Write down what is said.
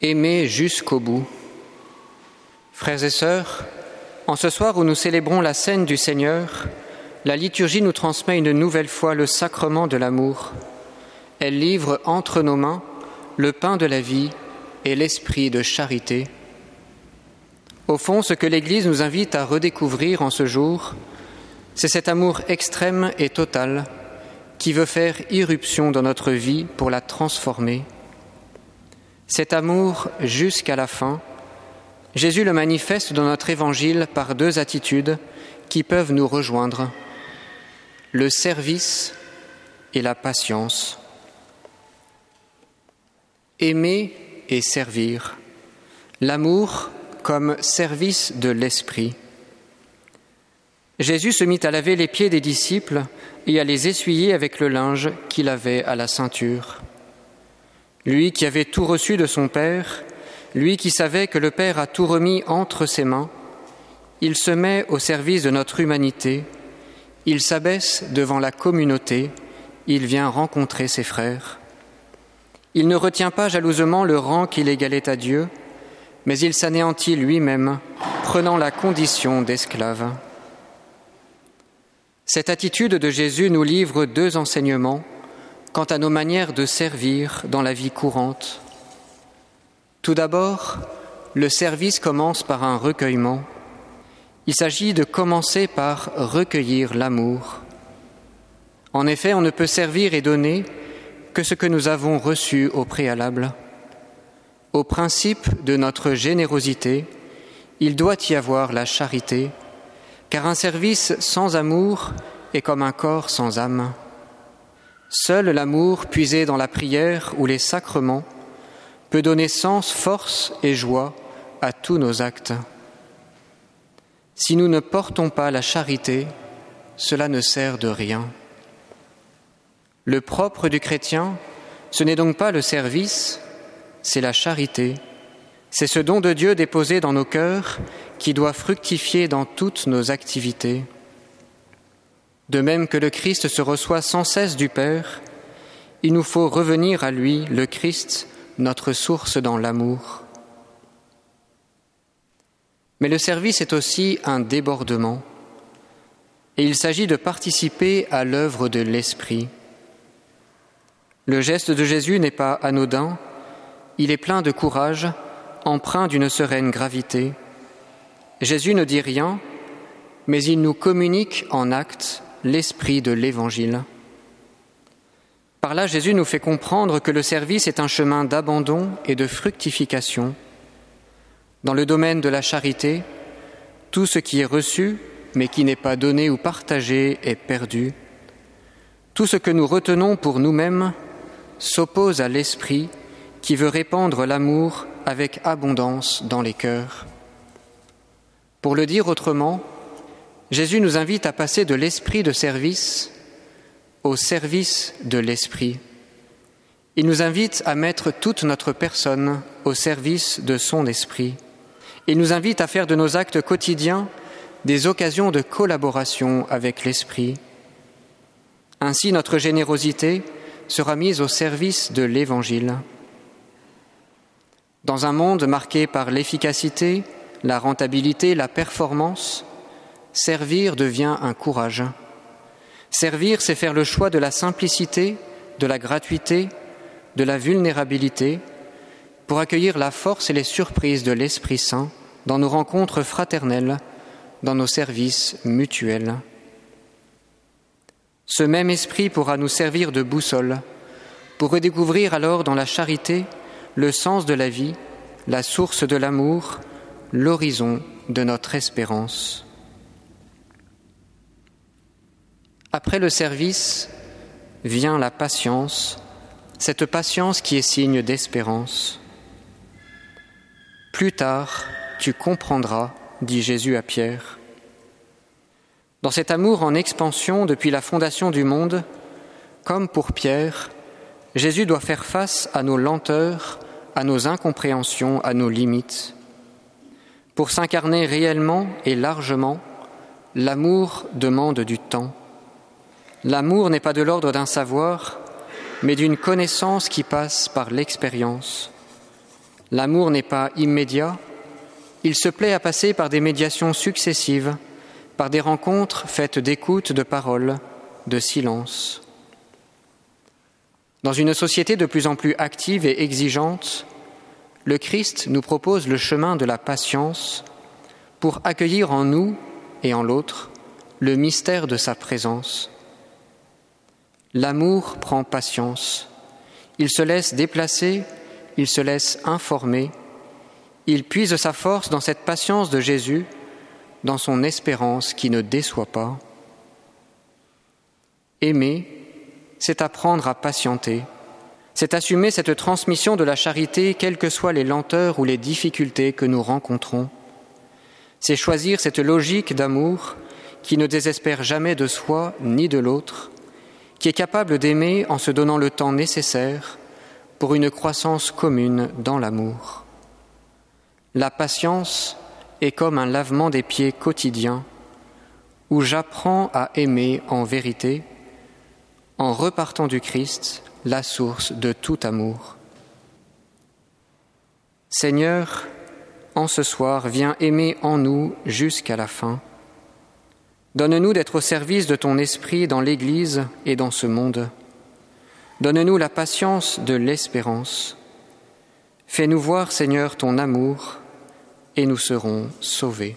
Aimer jusqu'au bout. Frères et sœurs, en ce soir où nous célébrons la scène du Seigneur, la liturgie nous transmet une nouvelle fois le sacrement de l'amour. Elle livre entre nos mains le pain de la vie et l'esprit de charité. Au fond, ce que l'Église nous invite à redécouvrir en ce jour, c'est cet amour extrême et total qui veut faire irruption dans notre vie pour la transformer. Cet amour jusqu'à la fin, Jésus le manifeste dans notre évangile par deux attitudes qui peuvent nous rejoindre, le service et la patience. Aimer et servir, l'amour comme service de l'esprit. Jésus se mit à laver les pieds des disciples et à les essuyer avec le linge qu'il avait à la ceinture. Lui qui avait tout reçu de son Père, lui qui savait que le Père a tout remis entre ses mains, il se met au service de notre humanité, il s'abaisse devant la communauté, il vient rencontrer ses frères. Il ne retient pas jalousement le rang qu'il égalait à Dieu, mais il s'anéantit lui-même, prenant la condition d'esclave. Cette attitude de Jésus nous livre deux enseignements quant à nos manières de servir dans la vie courante. Tout d'abord, le service commence par un recueillement. Il s'agit de commencer par recueillir l'amour. En effet, on ne peut servir et donner que ce que nous avons reçu au préalable. Au principe de notre générosité, il doit y avoir la charité, car un service sans amour est comme un corps sans âme. Seul l'amour puisé dans la prière ou les sacrements peut donner sens, force et joie à tous nos actes. Si nous ne portons pas la charité, cela ne sert de rien. Le propre du chrétien, ce n'est donc pas le service, c'est la charité, c'est ce don de Dieu déposé dans nos cœurs qui doit fructifier dans toutes nos activités. De même que le Christ se reçoit sans cesse du Père, il nous faut revenir à lui, le Christ, notre source dans l'amour. Mais le service est aussi un débordement, et il s'agit de participer à l'œuvre de l'Esprit. Le geste de Jésus n'est pas anodin, il est plein de courage, empreint d'une sereine gravité. Jésus ne dit rien, mais il nous communique en acte l'esprit de l'Évangile. Par là, Jésus nous fait comprendre que le service est un chemin d'abandon et de fructification. Dans le domaine de la charité, tout ce qui est reçu, mais qui n'est pas donné ou partagé, est perdu. Tout ce que nous retenons pour nous-mêmes s'oppose à l'Esprit qui veut répandre l'amour avec abondance dans les cœurs. Pour le dire autrement, Jésus nous invite à passer de l'esprit de service au service de l'esprit. Il nous invite à mettre toute notre personne au service de son esprit. Il nous invite à faire de nos actes quotidiens des occasions de collaboration avec l'esprit. Ainsi notre générosité sera mise au service de l'Évangile. Dans un monde marqué par l'efficacité, la rentabilité, la performance, Servir devient un courage. Servir, c'est faire le choix de la simplicité, de la gratuité, de la vulnérabilité, pour accueillir la force et les surprises de l'Esprit Saint dans nos rencontres fraternelles, dans nos services mutuels. Ce même esprit pourra nous servir de boussole pour redécouvrir alors dans la charité le sens de la vie, la source de l'amour, l'horizon de notre espérance. Après le service vient la patience, cette patience qui est signe d'espérance. Plus tard, tu comprendras, dit Jésus à Pierre. Dans cet amour en expansion depuis la fondation du monde, comme pour Pierre, Jésus doit faire face à nos lenteurs, à nos incompréhensions, à nos limites. Pour s'incarner réellement et largement, l'amour demande du temps. L'amour n'est pas de l'ordre d'un savoir, mais d'une connaissance qui passe par l'expérience. L'amour n'est pas immédiat, il se plaît à passer par des médiations successives, par des rencontres faites d'écoute, de paroles, de silence. Dans une société de plus en plus active et exigeante, le Christ nous propose le chemin de la patience pour accueillir en nous et en l'autre le mystère de sa présence. L'amour prend patience, il se laisse déplacer, il se laisse informer, il puise sa force dans cette patience de Jésus, dans son espérance qui ne déçoit pas. Aimer, c'est apprendre à patienter, c'est assumer cette transmission de la charité, quelles que soient les lenteurs ou les difficultés que nous rencontrons. C'est choisir cette logique d'amour qui ne désespère jamais de soi ni de l'autre, qui est capable d'aimer en se donnant le temps nécessaire pour une croissance commune dans l'amour. La patience est comme un lavement des pieds quotidien où j'apprends à aimer en vérité en repartant du Christ, la source de tout amour. Seigneur, en ce soir, viens aimer en nous jusqu'à la fin. Donne-nous d'être au service de ton esprit dans l'Église et dans ce monde. Donne-nous la patience de l'espérance. Fais-nous voir, Seigneur, ton amour, et nous serons sauvés.